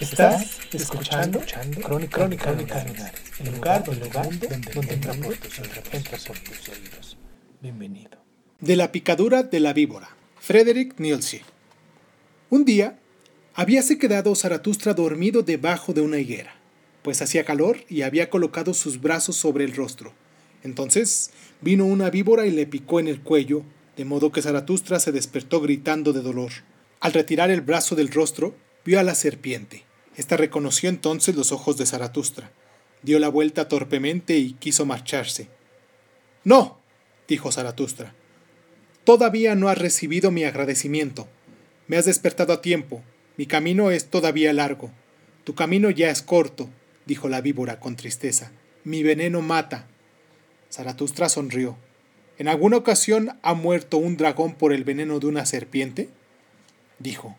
Estás escuchando, Crónica, Crónica, Lunares, el lugar, el lugar donde, donde oídos, entra por tus oídos. Bienvenido. De la picadura de la víbora. Frederick Nielsen. Un día, habíase quedado Zaratustra dormido debajo de una higuera, pues hacía calor y había colocado sus brazos sobre el rostro. Entonces vino una víbora y le picó en el cuello, de modo que Zaratustra se despertó gritando de dolor. Al retirar el brazo del rostro, vio a la serpiente. Esta reconoció entonces los ojos de Zaratustra, dio la vuelta torpemente y quiso marcharse. No, dijo Zaratustra, todavía no has recibido mi agradecimiento. Me has despertado a tiempo. Mi camino es todavía largo. Tu camino ya es corto, dijo la víbora con tristeza. Mi veneno mata. Zaratustra sonrió. ¿En alguna ocasión ha muerto un dragón por el veneno de una serpiente? dijo.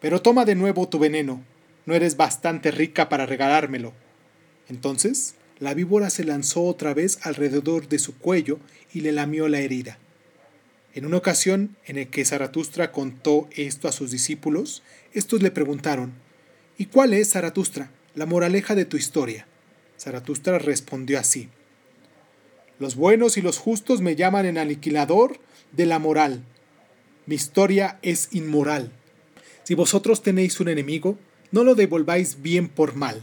Pero toma de nuevo tu veneno. No eres bastante rica para regalármelo. Entonces, la víbora se lanzó otra vez alrededor de su cuello y le lamió la herida. En una ocasión en que Zaratustra contó esto a sus discípulos, estos le preguntaron, ¿Y cuál es, Zaratustra, la moraleja de tu historia? Zaratustra respondió así, Los buenos y los justos me llaman el aniquilador de la moral. Mi historia es inmoral. Si vosotros tenéis un enemigo, no lo devolváis bien por mal,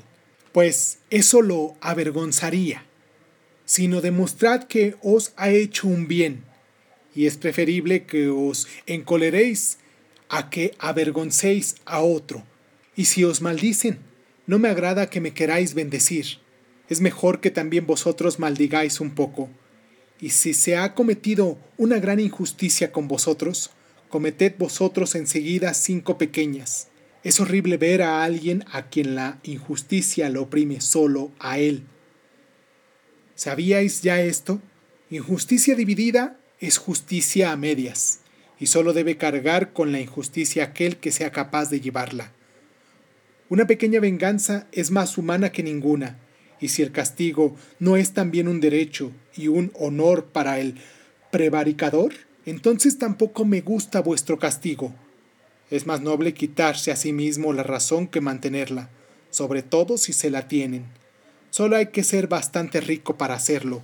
pues eso lo avergonzaría, sino demostrad que os ha hecho un bien, y es preferible que os encoleréis a que avergoncéis a otro. Y si os maldicen, no me agrada que me queráis bendecir. Es mejor que también vosotros maldigáis un poco. Y si se ha cometido una gran injusticia con vosotros, cometed vosotros enseguida cinco pequeñas. Es horrible ver a alguien a quien la injusticia lo oprime solo a él. ¿Sabíais ya esto? Injusticia dividida es justicia a medias, y solo debe cargar con la injusticia aquel que sea capaz de llevarla. Una pequeña venganza es más humana que ninguna, y si el castigo no es también un derecho y un honor para el prevaricador, entonces tampoco me gusta vuestro castigo. Es más noble quitarse a sí mismo la razón que mantenerla, sobre todo si se la tienen. Solo hay que ser bastante rico para hacerlo.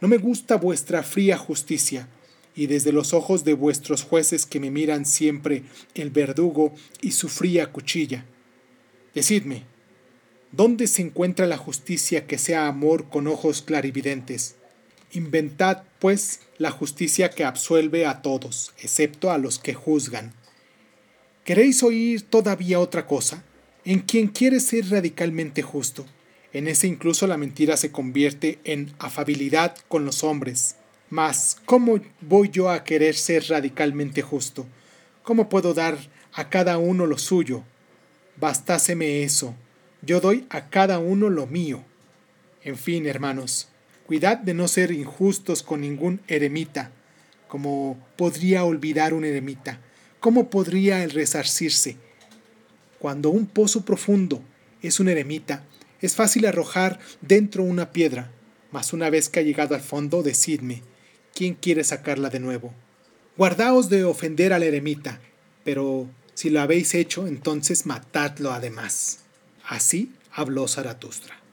No me gusta vuestra fría justicia, y desde los ojos de vuestros jueces que me miran siempre el verdugo y su fría cuchilla. Decidme, ¿dónde se encuentra la justicia que sea amor con ojos clarividentes? Inventad, pues, la justicia que absuelve a todos, excepto a los que juzgan. ¿Queréis oír todavía otra cosa? En quien quiere ser radicalmente justo. En ese incluso la mentira se convierte en afabilidad con los hombres. Mas, ¿cómo voy yo a querer ser radicalmente justo? ¿Cómo puedo dar a cada uno lo suyo? Bastáseme eso. Yo doy a cada uno lo mío. En fin, hermanos, cuidad de no ser injustos con ningún eremita. como podría olvidar un eremita? ¿Cómo podría el resarcirse? Cuando un pozo profundo es un eremita, es fácil arrojar dentro una piedra, mas una vez que ha llegado al fondo, decidme, ¿quién quiere sacarla de nuevo? Guardaos de ofender al eremita, pero si lo habéis hecho, entonces matadlo además. Así habló Zaratustra.